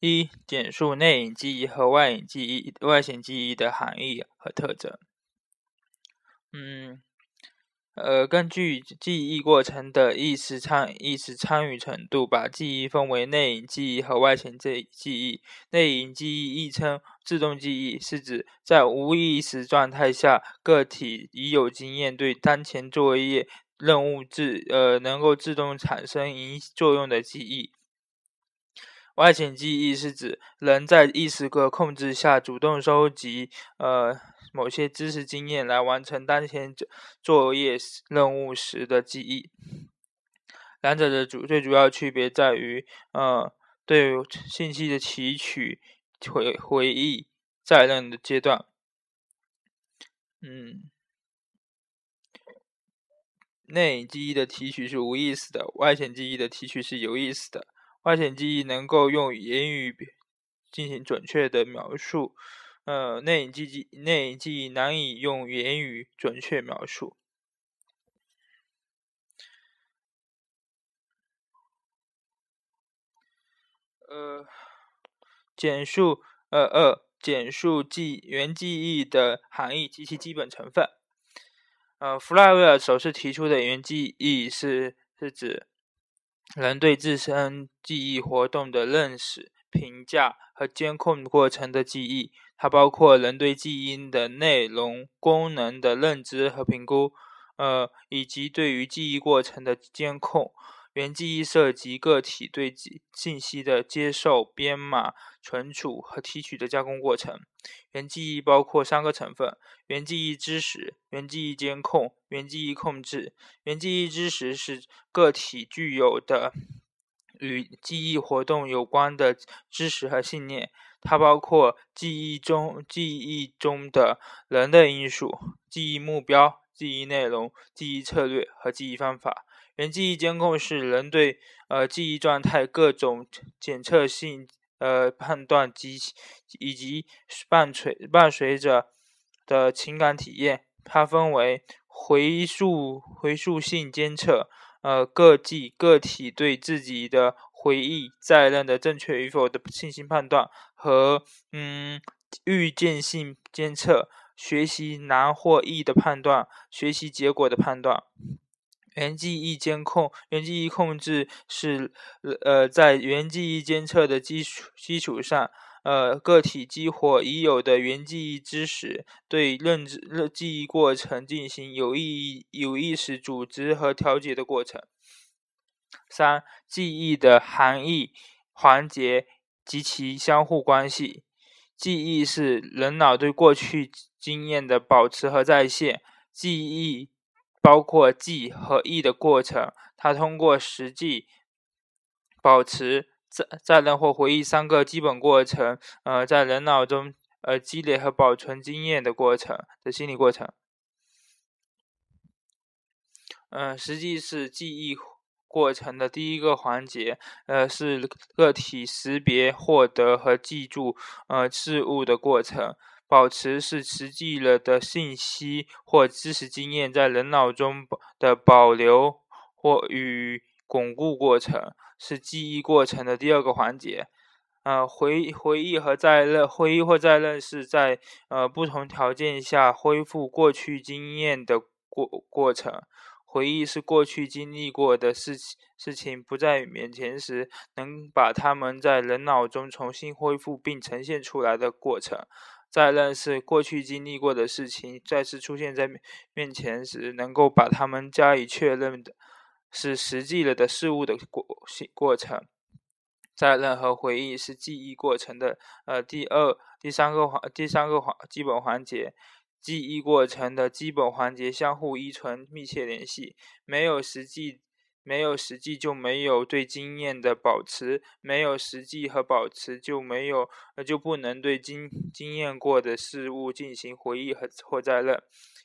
一、简述内隐记忆和外隐记忆、外显记忆的含义和特征。嗯。呃，根据记忆过程的意识参意识参与程度，把记忆分为内隐记忆和外显记记忆。内隐记忆亦称自动记忆，是指在无意识状态下，个体已有经验，对当前作业任务自呃能够自动产生影作用的记忆。外显记忆是指人在意识的控制下，主动收集呃。某些知识经验来完成当前作业任务时的记忆，两者的主最主要区别在于，呃，对信息的提取、回回忆、再认的阶段。嗯，内隐记忆的提取是无意识的，外显记忆的提取是有意识的。外显记忆能够用言语进行准确的描述。呃，内隐记忆内隐记忆难以用言语准确描述。呃，简述呃二简述记原记忆的含义及其基本成分。呃，弗莱威尔首次提出的原记忆是是指人对自身记忆活动的认识、评价和监控过程的记忆。它包括人对记忆的内容、功能的认知和评估，呃，以及对于记忆过程的监控。原记忆涉及个体对信息的接受、编码、存储和提取的加工过程。原记忆包括三个成分：原记忆知识、原记忆监控、原记忆控制。原记忆知识是个体具有的与记忆活动有关的知识和信念。它包括记忆中记忆中的人的因素、记忆目标、记忆内容、记忆策略和记忆方法。人记忆监控是人对呃记忆状态各种检测性呃判断及以及伴随伴随着的情感体验。它分为回溯回溯性监测，呃各记个体对自己的。回忆在任的正确与否的信心判断和嗯预见性监测，学习难或易的判断，学习结果的判断。原记忆监控、原记忆控制是呃在原记忆监测的基础基础上，呃个体激活已有的原记忆知识，对认知记忆过程进行有意义有意识组织和调节的过程。三、记忆的含义、环节及其相互关系。记忆是人脑对过去经验的保持和再现。记忆包括记和忆的过程，它通过实际、保持、在在人或回忆三个基本过程，呃，在人脑中呃积累和保存经验的过程的心理过程。嗯，实际是记忆。过程的第一个环节，呃，是个体识别、获得和记住呃事物的过程。保持是实际了的信息或知识经验在人脑中的保留或与巩固过程，是记忆过程的第二个环节。呃，回回忆和再认，回忆或再认是在呃不同条件下恢复过去经验的过过程。回忆是过去经历过的事情，事情不在面前时，能把它们在人脑中重新恢复并呈现出来的过程。再认识过去经历过的事情再次出现在面前时，能够把它们加以确认的，是实际了的事物的过过程。再认和回忆是记忆过程的呃第二、第三个环、第三个环基本环节。记忆过程的基本环节相互依存、密切联系。没有实际，没有实际就没有对经验的保持；没有实际和保持，就没有，就不能对经经验过的事物进行回忆和或再认。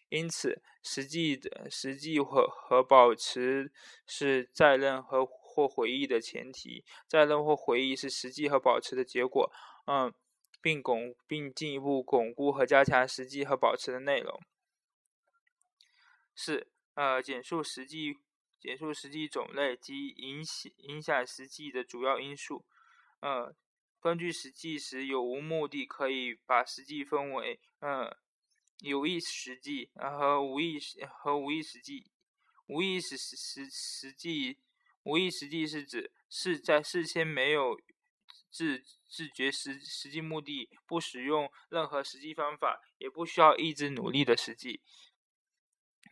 因此，实际的实际和和保持是再认和或回忆的前提。再认或回忆是实际和保持的结果。嗯。并巩并进一步巩固和加强实际和保持的内容。四、呃，简述实际，简述实际种类及影响影响实际的主要因素。呃，根据实际时有无目的，可以把实际分为嗯有意实际和无意和无意实际。无意实实实际，无意实际是指是在事先没有自自觉实实际目的，不使用任何实际方法，也不需要意志努力的实际。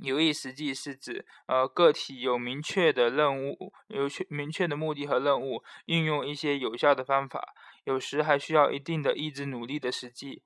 有意实际是指，呃，个体有明确的任务，有确明确的目的和任务，运用一些有效的方法，有时还需要一定的意志努力的实际。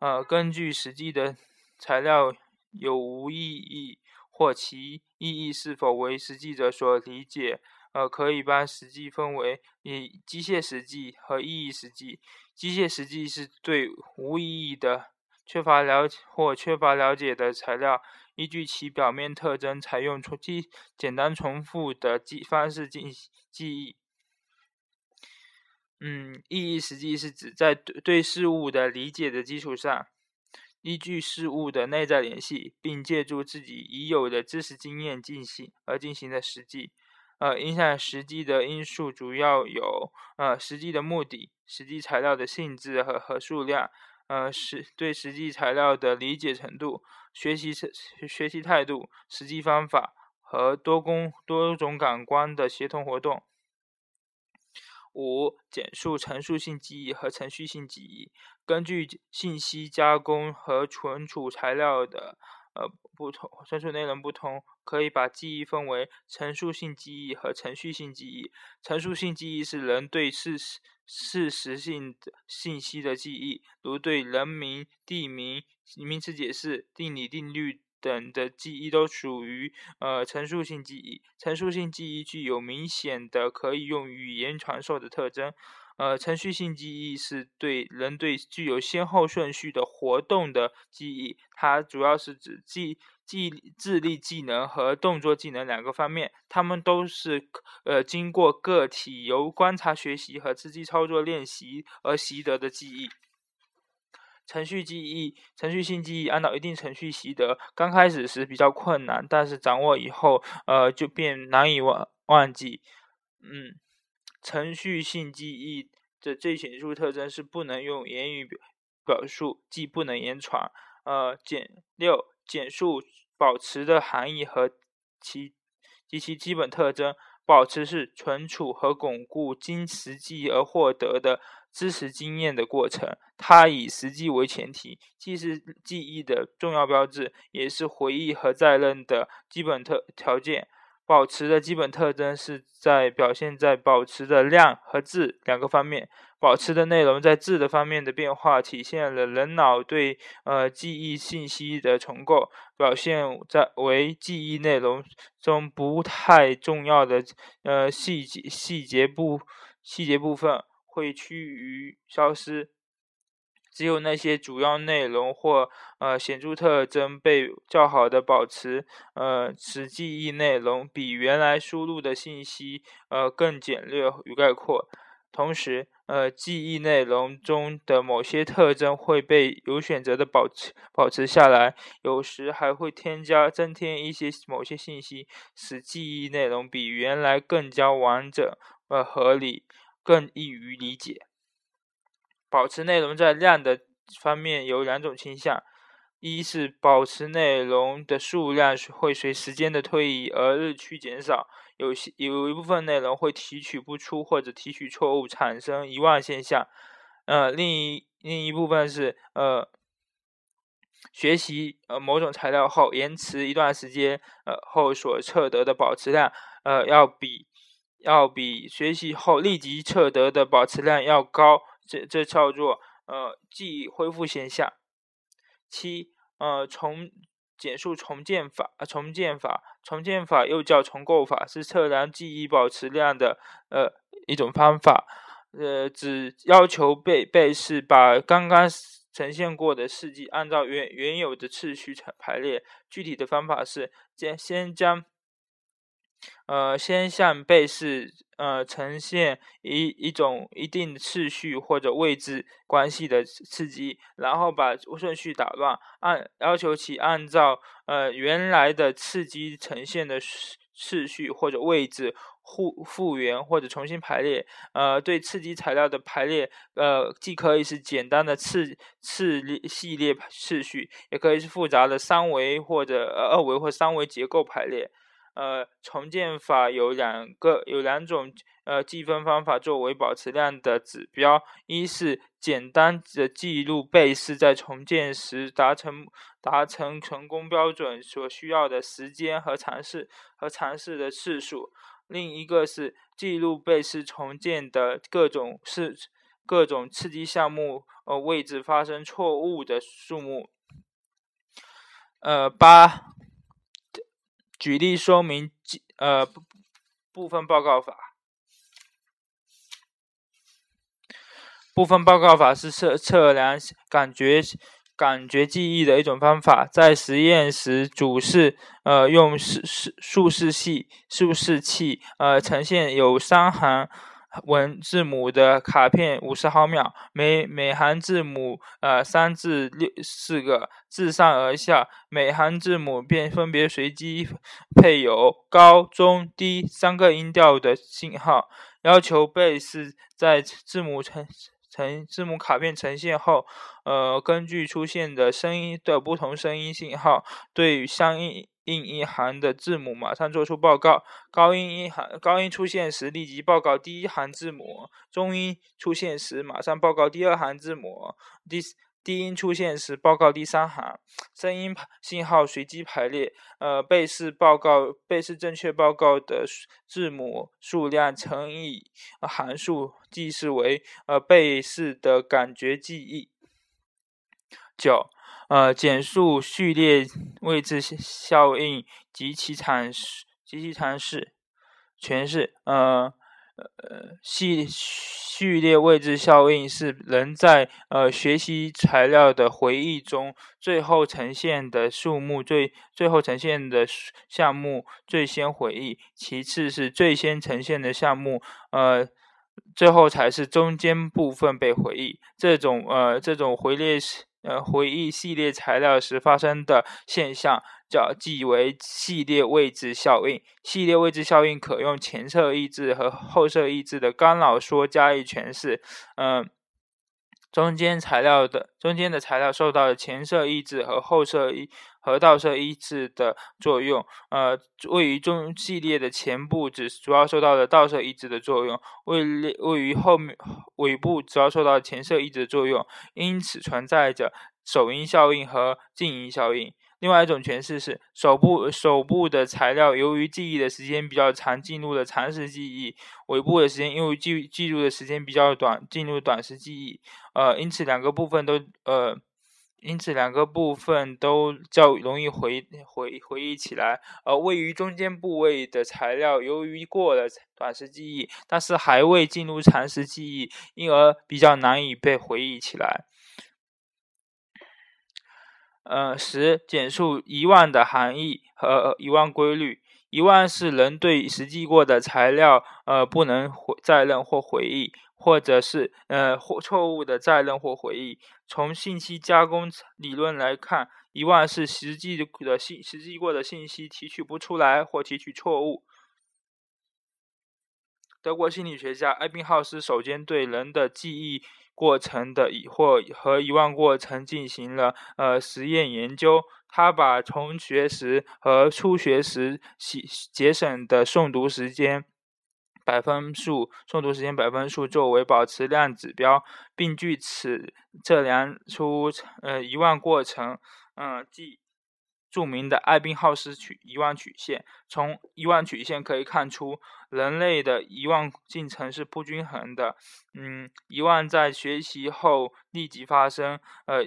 呃，根据实际的材料有无意义或其意义是否为实际者所理解，呃，可以把实际分为以机械实际和意义实际。机械实际是对无意义的、缺乏了解或缺乏了解的材料。依据其表面特征，采用重记简单重复的记方式进行记忆。嗯，意义实际是指在对对事物的理解的基础上，依据事物的内在联系，并借助自己已有的知识经验进行而进行的实际。呃，影响实际的因素主要有呃实际的目的、实际材料的性质和和数量。呃，实对实际材料的理解程度、学习学习态度、实际方法和多工多种感官的协同活动。五、简述陈述性记忆和程序性记忆，根据信息加工和存储材料的呃不同，存储内容不同，可以把记忆分为陈述性记忆和程序性记忆。陈述性记忆是人对事实。事实性的信息的记忆，如对人名、地名、名词解释、定理、定律等的记忆，都属于呃陈述性记忆。陈述性记忆具有明显的可以用语言传授的特征。呃，程序性记忆是对人对具有先后顺序的活动的记忆，它主要是指记记智力技能和动作技能两个方面，它们都是呃经过个体由观察学习和实际操作练习而习得的记忆。程序记忆、程序性记忆按照一定程序习得，刚开始时比较困难，但是掌握以后，呃，就变难以忘忘记。嗯。程序性记忆的最显著特征是不能用言语表表述，即不能言传。呃，简六简述保持的含义和其及其基本特征。保持是存储和巩固经实际而获得的知识经验的过程，它以实际为前提，既是记忆的重要标志，也是回忆和再认的基本特条件。保持的基本特征是在表现在保持的量和质两个方面。保持的内容在质的方面的变化，体现了人脑对呃记忆信息的重构，表现在为记忆内容中不太重要的呃细节细节部细节部分会趋于消失。只有那些主要内容或呃显著特征被较好的保持，呃，使记忆内容比原来输入的信息呃更简略与概括。同时，呃，记忆内容中的某些特征会被有选择的保持保持下来，有时还会添加增添一些某些信息，使记忆内容比原来更加完整、呃合理、更易于理解。保持内容在量的方面有两种倾向：一是保持内容的数量会随时间的推移而日趋减少，有些有一部分内容会提取不出或者提取错误，产生遗忘现象；呃，另一另一部分是呃学习呃某种材料后，延迟一段时间呃后所测得的保持量呃要比要比学习后立即测得的保持量要高。这这叫做呃记忆恢复现象。七呃重简述重建法，重建法重建法又叫重构法，是测量记忆保持量的呃一种方法。呃，只要求被被试把刚刚呈现过的事迹按照原原有的次序排列。具体的方法是先先将。呃，先向被试呃呈现一一种一定次序或者位置关系的刺激，然后把顺序打乱，按要求其按照呃原来的刺激呈现的次序或者位置复复原或者重新排列。呃，对刺激材料的排列，呃，既可以是简单的次次列系列次序，也可以是复杂的三维或者二维或三维结构排列。呃，重建法有两个，有两种呃计分方法作为保持量的指标。一是简单的记录贝氏在重建时达成达成成功标准所需要的时间和尝试和尝试的次数；另一个是记录贝氏重建的各种是各种刺激项目呃位置发生错误的数目。呃，八。举例说明，呃，部分报告法。部分报告法是测测量感觉感觉记忆的一种方法。在实验时，主是呃用视视数视器数视器呃呈现有三行。文字母的卡片五十毫秒，每每行字母呃三至六四个，自上而下，每行字母便分别随机配有高、中、低三个音调的信号。要求贝是在字母呈呈字母卡片呈现后，呃，根据出现的声音的不同声音信号，对相应。应一行的字母马上做出报告。高音一行高音出现时，立即报告第一行字母；中音出现时，马上报告第二行字母；低低音出现时，报告第三行。声音信号随机排列。呃，背试报告背试正确报告的字母数量乘以函数，记式为呃背试的感觉记忆。九。呃，简述序列位置效应及其阐释及其阐释诠释。呃呃，序序列位置效应是人在呃学习材料的回忆中，最后呈现的数目最最后呈现的项目最先回忆，其次是最先呈现的项目，呃，最后才是中间部分被回忆。这种呃这种回列是。呃，回忆系列材料时发生的现象，叫即为系列位置效应。系列位置效应可用前摄抑制和后摄抑制的干扰说加以诠释。嗯。中间材料的中间的材料受到了前摄抑制和后摄抑和倒摄抑制的作用，呃，位于中系列的前部只主要受到了倒摄抑制的作用，位位于后面尾部主要受到前摄抑制的作用，因此存在着首因效应和静因效应。另外一种诠释是，首部首部的材料由于记忆的时间比较长，进入了长时记忆；尾部的时间因为记记录的时间比较短，进入短时记忆。呃，因此两个部分都呃，因此两个部分都较容易回回回忆起来。而位于中间部位的材料，由于过了短时记忆，但是还未进入长时记忆，因而比较难以被回忆起来。呃，十简述遗忘的含义和遗忘规律。遗忘是人对实际过的材料，呃，不能再认或回忆，或者是呃或错误的再认或回忆。从信息加工理论来看，遗忘是实际的信实际过的信息提取不出来或提取错误。德国心理学家艾宾浩斯首先对人的记忆。过程的遗或和遗忘过程进行了呃实验研究，他把从学时和初学时节节省的诵读时间百分数诵读时间百分数作为保持量指标，并据此测量出呃遗忘过程，嗯即。著名的艾宾浩斯曲遗忘曲线，从遗忘曲线可以看出，人类的遗忘进程是不均衡的。嗯，遗忘在学习后立即发生，呃，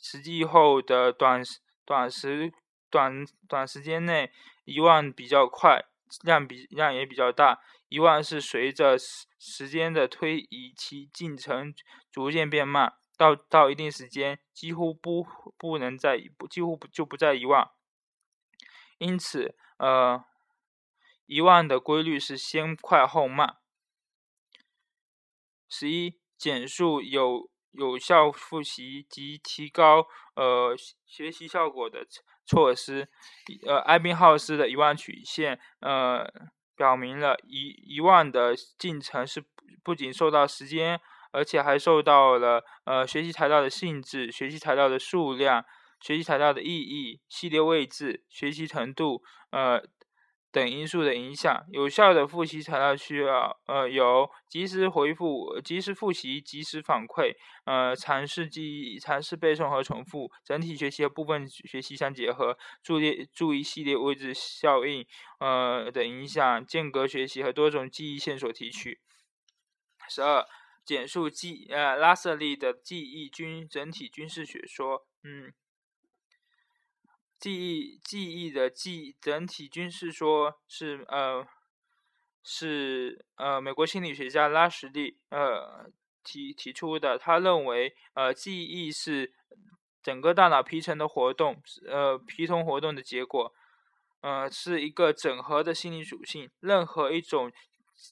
实际后的短短时短短时间内遗忘比较快，量比量也比较大。遗忘是随着时时间的推移，其进程逐渐变慢。到到一定时间，几乎不不能再不几乎不就不再遗忘。因此，呃，遗忘的规律是先快后慢。十一，简述有有效复习及提高呃学习效果的措施。呃，艾宾浩斯的遗忘曲线呃表明了遗遗忘的进程是不仅受到时间，而且还受到了呃学习材料的性质、学习材料的数量、学习材料的意义、系列位置、学习程度呃。等因素的影响，有效的复习材料需要呃有及时回复、及时复习、及时反馈，呃尝试记忆、尝试背诵和重复，整体学习和部分学习相结合，注意注意系列位置效应呃的影响，间隔学习和多种记忆线索提取。十二，简述记呃拉瑟利的记忆军整体军事学说，嗯。记忆记忆的记忆整体军事说是呃是呃美国心理学家拉什利呃提提出的。他认为呃记忆是整个大脑皮层的活动呃皮层活动的结果，呃是一个整合的心理属性。任何一种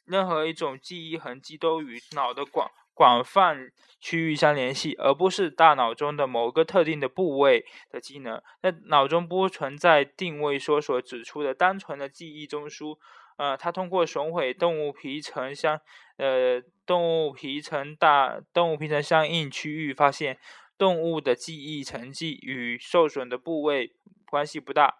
任何一种记忆痕迹都与脑的广。广泛区域相联系，而不是大脑中的某个特定的部位的机能。在脑中不存在定位说所指出的单纯的记忆中枢。呃，它通过损毁动物皮层相呃动物皮层大动物皮层相应区域，发现动物的记忆成绩与受损的部位关系不大，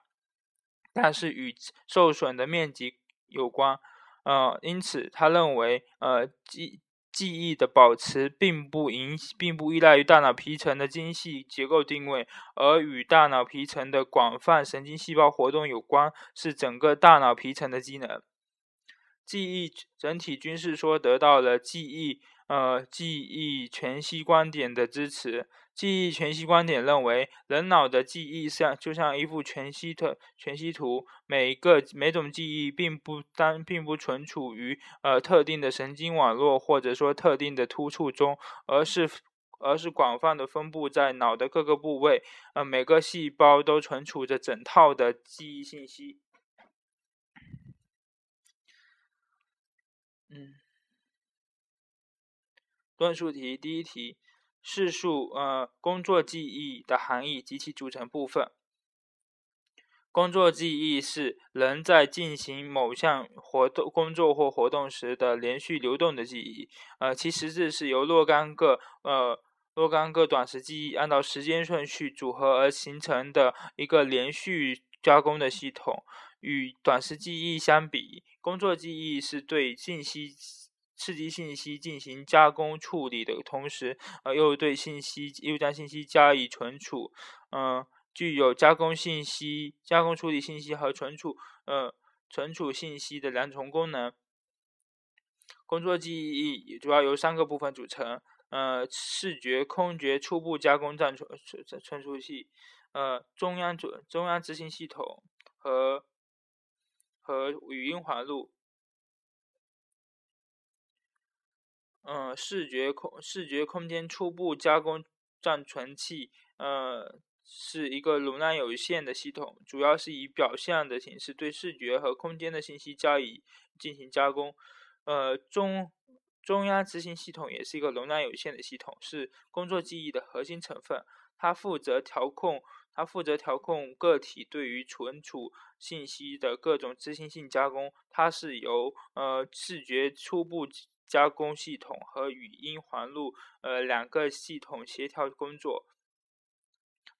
但是与受损的面积有关。呃，因此他认为呃记。记忆的保持并不影，并不依赖于大脑皮层的精细结构定位，而与大脑皮层的广泛神经细胞活动有关，是整个大脑皮层的机能。记忆整体均是说得到了记忆。呃，记忆全息观点的支持。记忆全息观点认为，人脑的记忆像就像一幅全息的全息图，每个每种记忆并不单并不存储于呃特定的神经网络或者说特定的突触中，而是而是广泛的分布在脑的各个部位。呃，每个细胞都存储着整套的记忆信息。嗯。论述题第一题，叙述呃工作记忆的含义及其组成部分。工作记忆是人在进行某项活动、工作或活动时的连续流动的记忆。呃，其实质是由若干个呃若干个短时记忆按照时间顺序组合而形成的一个连续加工的系统。与短时记忆相比，工作记忆是对信息。刺激信息进行加工处理的同时，呃，又对信息又将信息加以存储，嗯，具有加工信息、加工处理信息和存储，呃，存储信息的两重功能。工作记忆主要由三个部分组成，呃，视觉、空觉、初步加工暂存存存储器，呃，中央主中央执行系统和和语音环路。嗯，视觉空视觉空间初步加工暂存器，呃，是一个容量有限的系统，主要是以表象的形式对视觉和空间的信息加以进行加工。呃，中中央执行系统也是一个容量有限的系统，是工作记忆的核心成分。它负责调控，它负责调控个体对于存储信息的各种执行性加工。它是由呃视觉初步。加工系统和语音环路，呃，两个系统协调工作，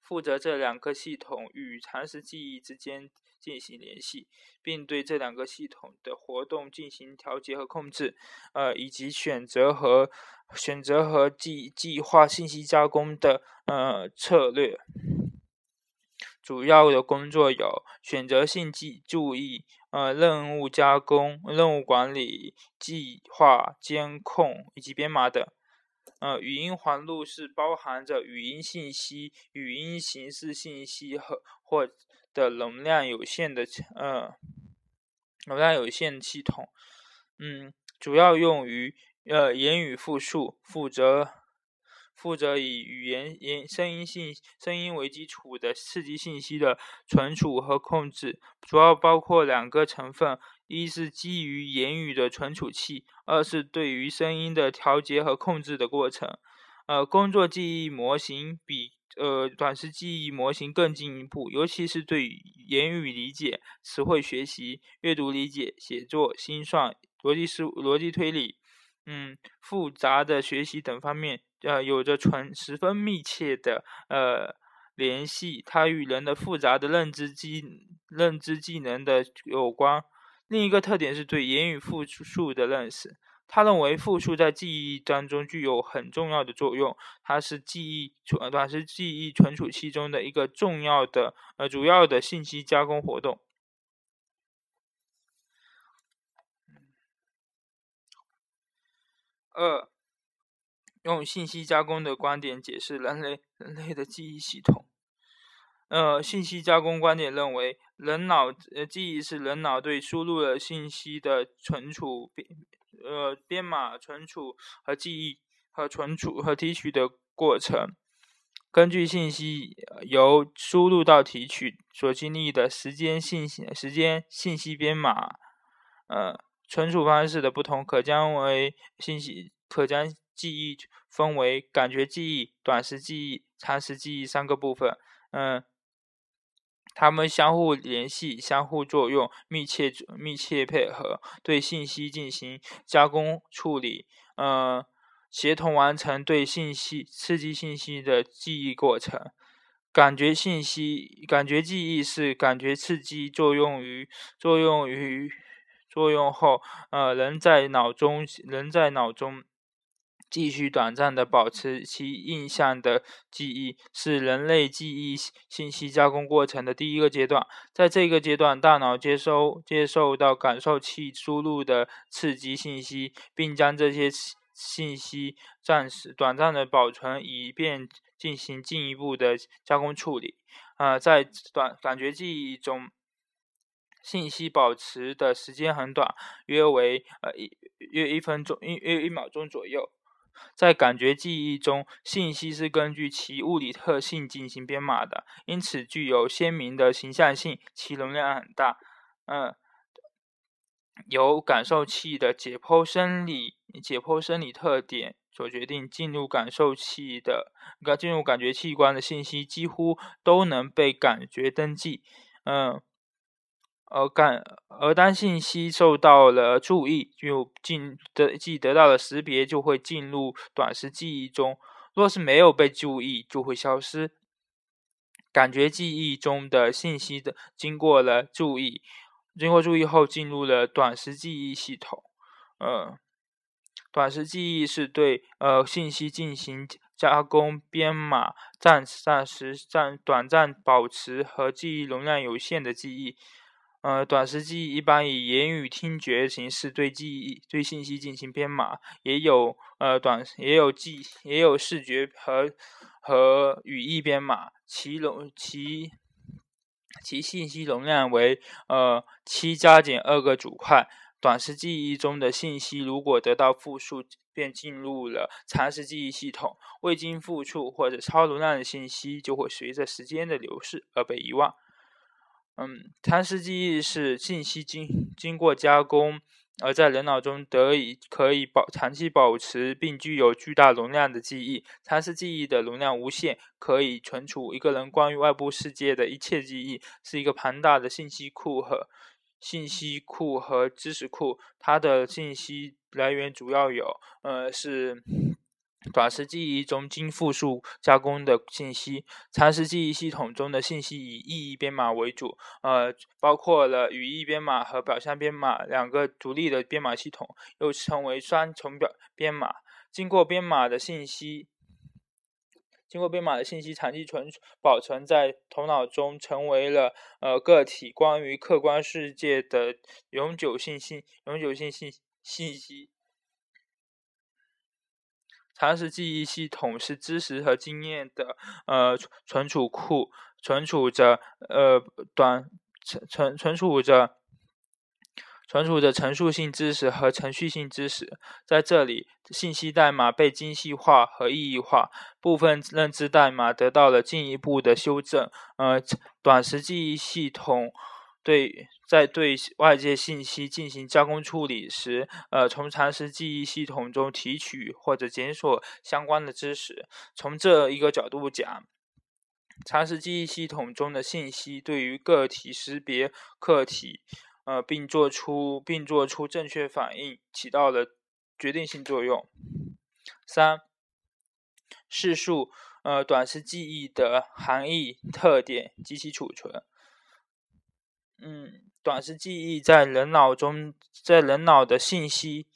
负责这两个系统与长时记忆之间进行联系，并对这两个系统的活动进行调节和控制，呃，以及选择和选择和计计划信息加工的呃策略。主要的工作有选择性记注意。呃，任务加工、任务管理、计划、监控以及编码等。呃，语音环路是包含着语音信息、语音形式信息和或的容量有限的呃容量有限系统。嗯，主要用于呃言语复述，负责。负责以语言、言声音信声音为基础的刺激信息的存储和控制，主要包括两个成分：一是基于言语的存储器，二是对于声音的调节和控制的过程。呃，工作记忆模型比呃短时记忆模型更进一步，尤其是对言语理解、词汇学习、阅读理解、写作、心算、逻辑思逻辑推理，嗯，复杂的学习等方面，呃，有着纯十分密切的呃联系。它与人的复杂的认知技认知技能的有关。另一个特点是对言语复述的认识。他认为复述在记忆当中具有很重要的作用，它是记忆存短时记忆存储器中的一个重要的呃主要的信息加工活动。二，用信息加工的观点解释人类人类的记忆系统。呃，信息加工观点认为，人脑呃记忆是人脑对输入了信息的存储编。呃，编码、存储和记忆和存储和提取的过程，根据信息由输入到提取所经历的时间信息时间信息编码，呃，存储方式的不同，可将为信息可将记忆分为感觉记忆、短时记忆、长时记忆三个部分。嗯。它们相互联系、相互作用、密切密切配合，对信息进行加工处理，呃，协同完成对信息刺激信息的记忆过程。感觉信息、感觉记忆是感觉刺激作用于作用于作用后，呃，人在脑中人在脑中。继续短暂的保持其印象的记忆，是人类记忆信息加工过程的第一个阶段。在这个阶段，大脑接收接受到感受器输入的刺激信息，并将这些信息暂时短暂的保存，以便进行进一步的加工处理。啊，在短感觉记忆中，信息保持的时间很短，约为呃一约一分钟一约一秒钟左右。在感觉记忆中，信息是根据其物理特性进行编码的，因此具有鲜明的形象性，其容量很大。嗯，由感受器的解剖生理解剖生理特点所决定，进入感受器的进入感觉器官的信息几乎都能被感觉登记。嗯。而感而当信息受到了注意，就进得即得到了识别，就会进入短时记忆中。若是没有被注意，就会消失。感觉记忆中的信息的经过了注意，经过注意后进入了短时记忆系统。呃，短时记忆是对呃信息进行加工、编码、暂暂时暂短暂保持和记忆容量有限的记忆。呃，短时记忆一般以言语、听觉形式对记忆、对信息进行编码，也有呃短也有记也有视觉和和语义编码，其容其其信息容量为呃七加减二个主块。短时记忆中的信息如果得到复述，便进入了长时记忆系统；未经复述或者超容量的信息，就会随着时间的流逝而被遗忘。嗯，长时记忆是信息经经过加工，而在人脑中得以可以保长期保持并具有巨大容量的记忆。长时记忆的容量无限，可以存储一个人关于外部世界的一切记忆，是一个庞大的信息库和信息库和知识库。它的信息来源主要有，呃，是。短时记忆中经复数加工的信息，长时记忆系统中的信息以意义编码为主，呃，包括了语义编码和表象编码两个独立的编码系统，又称为双重表编码。经过编码的信息，经过编码的信息长期存保存在头脑中，成为了呃个体关于客观世界的永久性信永久性信信息。长时记忆系统是知识和经验的呃存储库，存储着呃短存存存储着存储着陈述性知识和程序性知识。在这里，信息代码被精细化和意义化，部分认知代码得到了进一步的修正。呃，短时记忆系统对在对外界信息进行加工处理时，呃，从常识记忆系统中提取或者检索相关的知识。从这一个角度讲，常识记忆系统中的信息对于个体识别客体，呃，并做出并做出正确反应，起到了决定性作用。三、叙述呃短时记忆的含义、特点及其储存。嗯，短时记忆在人脑中，在人脑的信息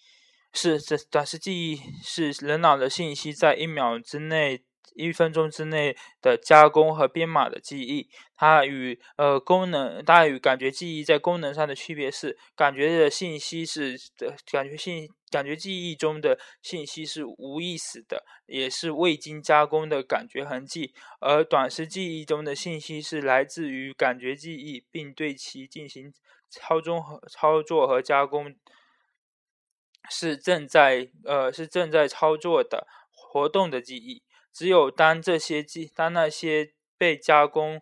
是这短时记忆是人脑的信息在一秒之内。一分钟之内的加工和编码的记忆，它与呃功能，它与感觉记忆在功能上的区别是，感觉的信息是的感觉信感觉记忆中的信息是无意识的，也是未经加工的感觉痕迹，而短时记忆中的信息是来自于感觉记忆，并对其进行操纵和操作和加工，是正在呃是正在操作的活动的记忆。只有当这些记，当那些被加工、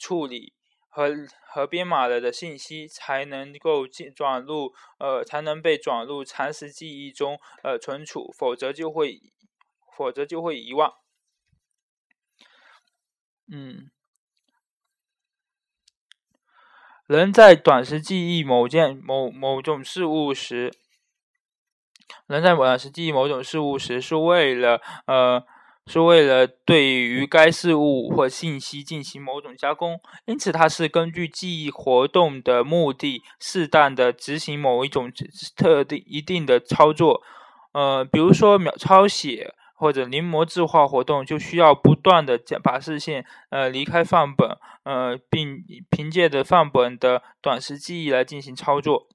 处理和和编码了的信息才能够进转入，呃，才能被转入常识记忆中，呃，存储，否则就会，否则就会遗忘。嗯，人在短时记忆某件某某种事物时，人在短时记忆某种事物时，是为了，呃。是为了对于该事物或信息进行某种加工，因此它是根据记忆活动的目的，适当的执行某一种特定一定的操作。呃，比如说秒抄写或者临摹字画活动，就需要不断的将把视线呃离开范本，呃，并凭借着范本的短时记忆来进行操作。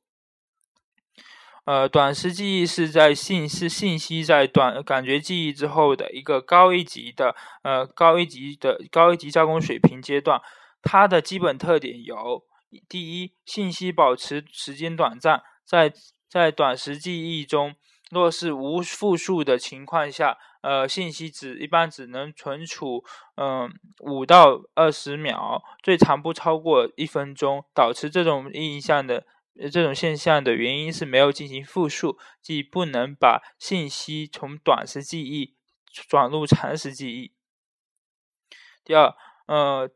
呃，短时记忆是在信是信息在短感觉记忆之后的一个高一级的呃高一级的高一级加工水平阶段。它的基本特点有：第一，信息保持时间短暂，在在短时记忆中，若是无复数的情况下，呃，信息只一般只能存储嗯五到二十秒，最长不超过一分钟。保持这种印象的。这种现象的原因是没有进行复述，即不能把信息从短时记忆转入长时记忆。第二，呃，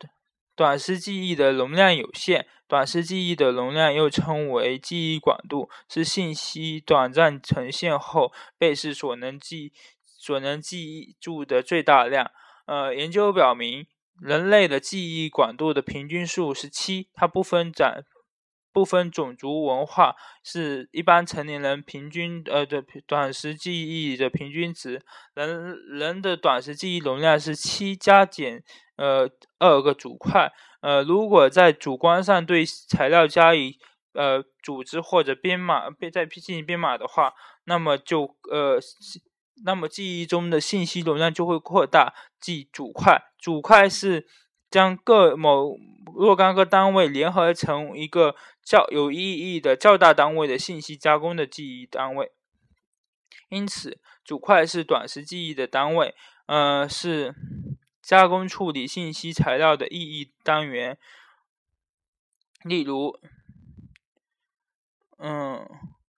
短时记忆的容量有限，短时记忆的容量又称为记忆广度，是信息短暂呈现后被试所能记所能记住的最大量。呃，研究表明，人类的记忆广度的平均数是七，它不分展。部分种族文化是一般成年人平均呃的短时记忆的平均值。人人的短时记忆容量是七加减呃二个主块。呃，如果在主观上对材料加以呃组织或者编码，编再进行编码的话，那么就呃那么记忆中的信息容量就会扩大。即主块，主块是。将各某若干个单位联合成一个较有意义的较大单位的信息加工的记忆单位，因此主块是短时记忆的单位，呃，是加工处理信息材料的意义单元。例如，嗯，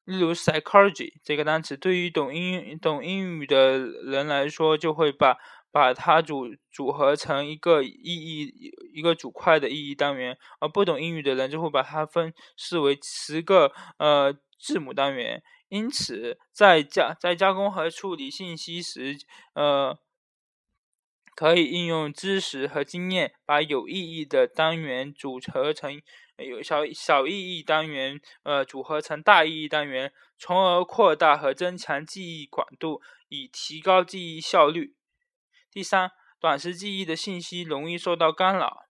例如 psychology 这个单词，对于懂英懂英语的人来说，就会把。把它组组合成一个意义一个组块的意义单元，而不懂英语的人就会把它分视为十个呃字母单元。因此，在加在加工和处理信息时，呃，可以应用知识和经验，把有意义的单元组合成有小小意义单元，呃，组合成大意义单元，从而扩大和增强记忆广度，以提高记忆效率。第三，短时记忆的信息容易受到干扰。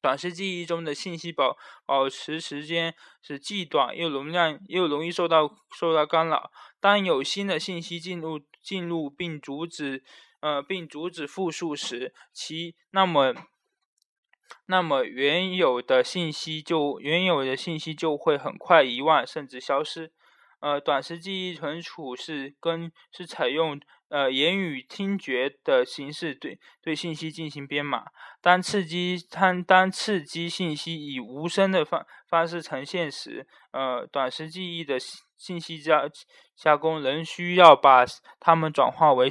短时记忆中的信息保保持时间是既短又容量又容易受到受到干扰。当有新的信息进入进入并阻止呃并阻止复述时，其那么那么原有的信息就原有的信息就会很快遗忘甚至消失。呃，短时记忆存储是跟是采用呃言语听觉的形式对对信息进行编码。当刺激当当刺激信息以无声的方方式呈现时，呃，短时记忆的信息加加工仍需要把它们转化为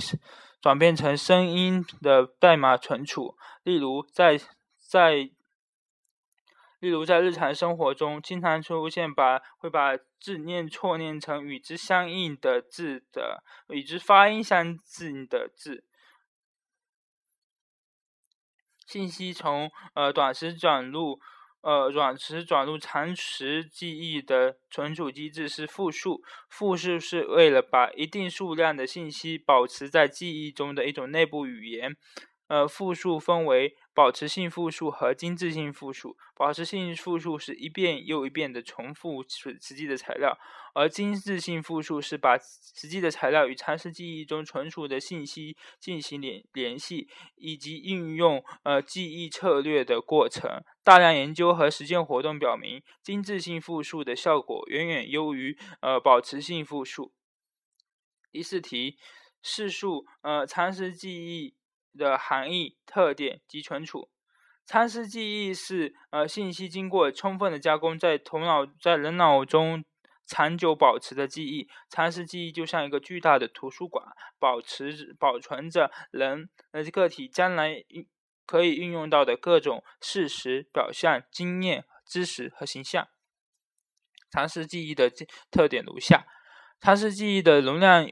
转变成声音的代码存储。例如，在在例如，在日常生活中，经常出现把会把字念错念成与之相应的字的，与之发音相近的字。信息从呃短时转入呃短时转入长时记忆的存储机制是复数。复数是为了把一定数量的信息保持在记忆中的一种内部语言。呃，复数分为保持性复数和精致性复数。保持性复数是一遍又一遍的重复实实际的材料，而精致性复数是把实际的材料与长时记忆中存储的信息进行联联系，以及运用呃记忆策略的过程。大量研究和实践活动表明，精致性复数的效果远远优于呃保持性复数。第四题，试述呃长时记忆。的含义、特点及存储。长时记忆是呃信息经过充分的加工，在头脑在人脑中长久保持的记忆。长时记忆就像一个巨大的图书馆，保持保存着人呃个体将来可以运用到的各种事实、表象、经验、知识和形象。长时记忆的特点如下：长时记忆的容量。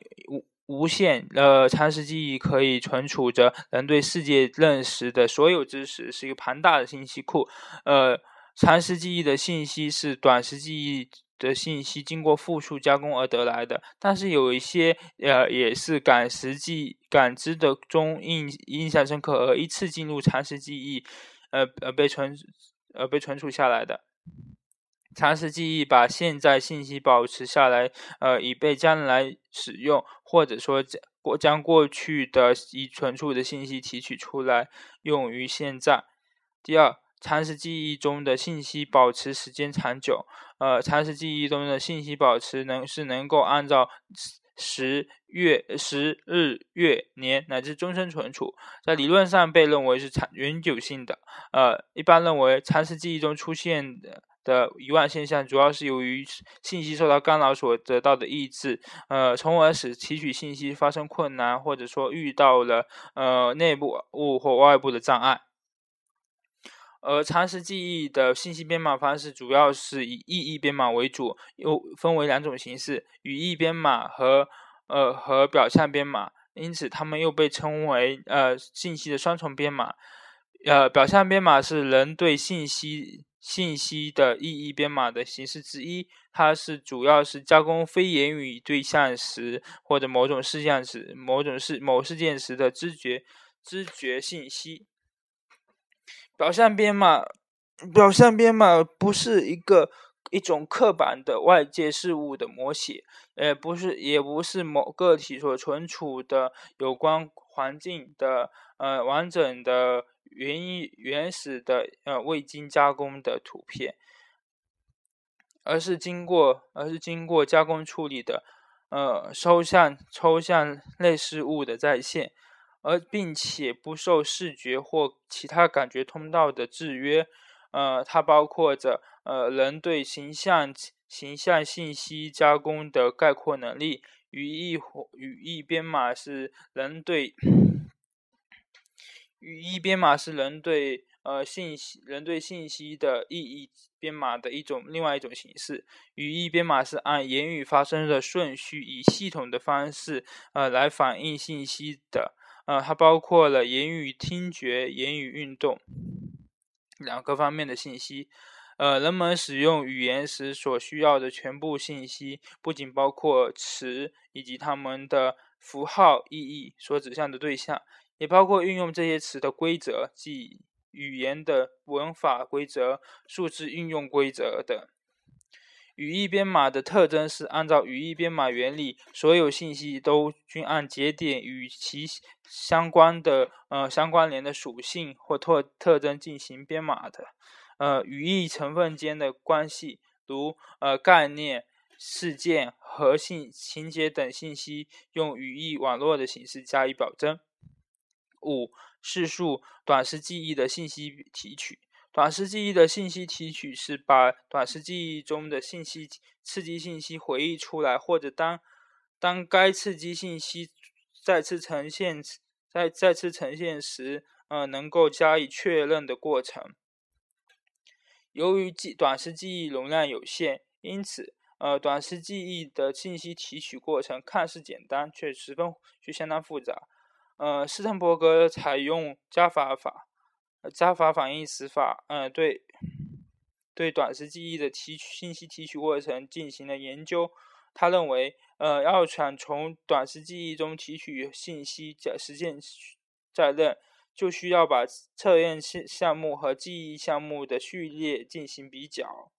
无限呃，长时记忆可以存储着人对世界认识的所有知识，是一个庞大的信息库。呃，长时记忆的信息是短时记忆的信息经过复数加工而得来的，但是有一些呃，也是感时记感知的中印印象深刻而一次进入长时记忆，呃呃被存呃被存储下来的。长时记忆把现在信息保持下来，呃，以备将来使用，或者说将过将过去的已存储的信息提取出来用于现在。第二，长时记忆中的信息保持时间长久，呃，长时记忆中的信息保持能是能够按照十月十日月年乃至终身存储，在理论上被认为是长永久性的。呃，一般认为长时记忆中出现的。的遗忘现象主要是由于信息受到干扰所得到的抑制，呃，从而使提取信息发生困难，或者说遇到了呃内部物或外部的障碍。而长时记忆的信息编码方式主要是以意义编码为主，又分为两种形式：语义编码和呃和表象编码。因此，它们又被称为呃信息的双重编码。呃，表象编码是人对信息。信息的意义编码的形式之一，它是主要是加工非言语对象时或者某种事项时、某种事某事件时的知觉知觉信息。表象编码，表象编码不是一个一种刻板的外界事物的摹写，呃，不是，也不是某个体所存储的有关环境的呃完整的。原一原始的呃未经加工的图片，而是经过而是经过加工处理的呃抽象抽象类似物的再现，而并且不受视觉或其他感觉通道的制约。呃，它包括着呃人对形象形象信息加工的概括能力。语义或语义编码是人对。语义编码是人对呃信息人对信息的意义编码的一种另外一种形式。语义编码是按言语发生的顺序，以系统的方式呃来反映信息的。呃，它包括了言语听觉、言语运动两个方面的信息。呃，人们使用语言时所需要的全部信息，不仅包括词以及它们的符号意义所指向的对象。也包括运用这些词的规则，即语言的文法规则、数字运用规则等。语义编码的特征是按照语义编码原理，所有信息都均按节点与其相关的呃相关联的属性或特特征进行编码的。呃，语义成分间的关系，如呃概念、事件和信情节等信息用语义网络的形式加以表征。五、叙述短时记忆的信息提取。短时记忆的信息提取是把短时记忆中的信息刺激信息回忆出来，或者当当该刺激信息再次呈现再再次呈现时，呃，能够加以确认的过程。由于记短时记忆容量有限，因此，呃，短时记忆的信息提取过程看似简单，却十分却相当复杂。呃，斯滕伯格采用加法法、加法反应时法，呃，对对短时记忆的提取信息提取过程进行了研究。他认为，呃，要想从短时记忆中提取信息，实现再认。就需要把测验项项目和记忆项目的序列进行比较，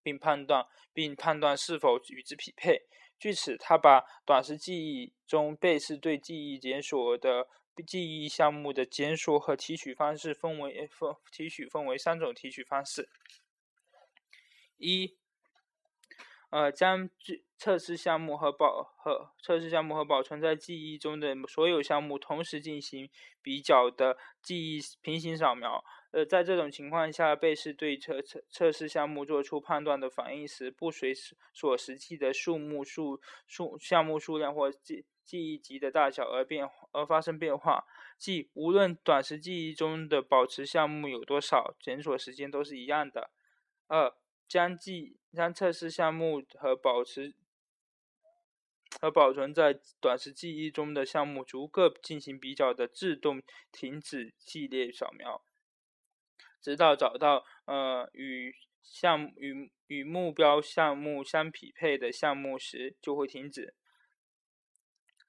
并判断并判断是否与之匹配。据此，他把短时记忆中贝氏对记忆检索的记忆项目的检索和提取方式分为分提取分为三种提取方式：一。呃，将测试项目和保和测试项目和保存在记忆中的所有项目同时进行比较的记忆平行扫描。呃，在这种情况下，被试对测测测试项目做出判断的反应时，不随所实际的数目数数项目数量或记记忆集的大小而变而发生变化。即无论短时记忆中的保持项目有多少，检索时间都是一样的。二将记将测试项目和保持和保存在短时记忆中的项目逐个进行比较的自动停止系列扫描，直到找到呃与项目与与目标项目相匹配的项目时就会停止。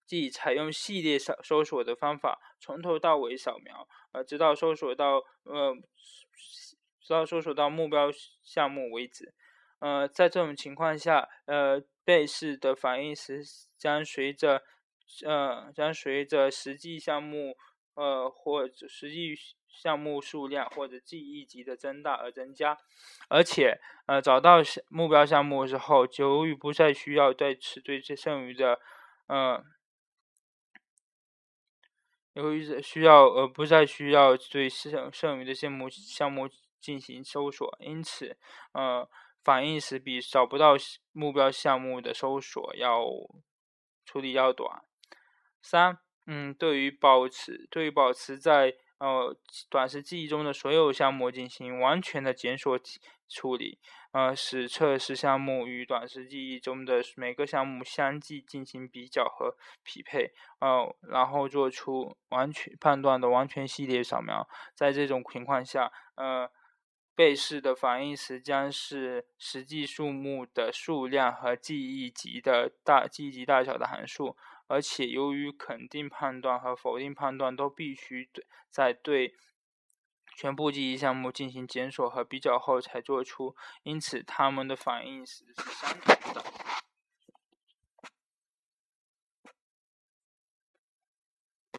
即采用系列搜搜索的方法，从头到尾扫描，呃，直到搜索到呃。直到搜索到目标项目为止。呃，在这种情况下，呃，被试的反应时将随着呃将随着实际项目呃或者实际项目数量或者记忆级的增大而增加。而且，呃，找到目标项目之后，由于不再需要对此对这剩余的呃，由于需要呃不再需要对剩剩余的项目项目。进行搜索，因此，呃，反应时比找不到目标项目的搜索要处理要短。三，嗯，对于保持对于保持在呃短时记忆中的所有项目进行完全的检索处理，呃，使测试项目与短时记忆中的每个项目相继进行比较和匹配，呃，然后做出完全判断的完全系列扫描。在这种情况下，呃。被试的反应时将是实际数目的数量和记忆集的大记忆集大小的函数，而且由于肯定判断和否定判断都必须对在对全部记忆项目进行检索和比较后才做出，因此它们的反应时是相同的。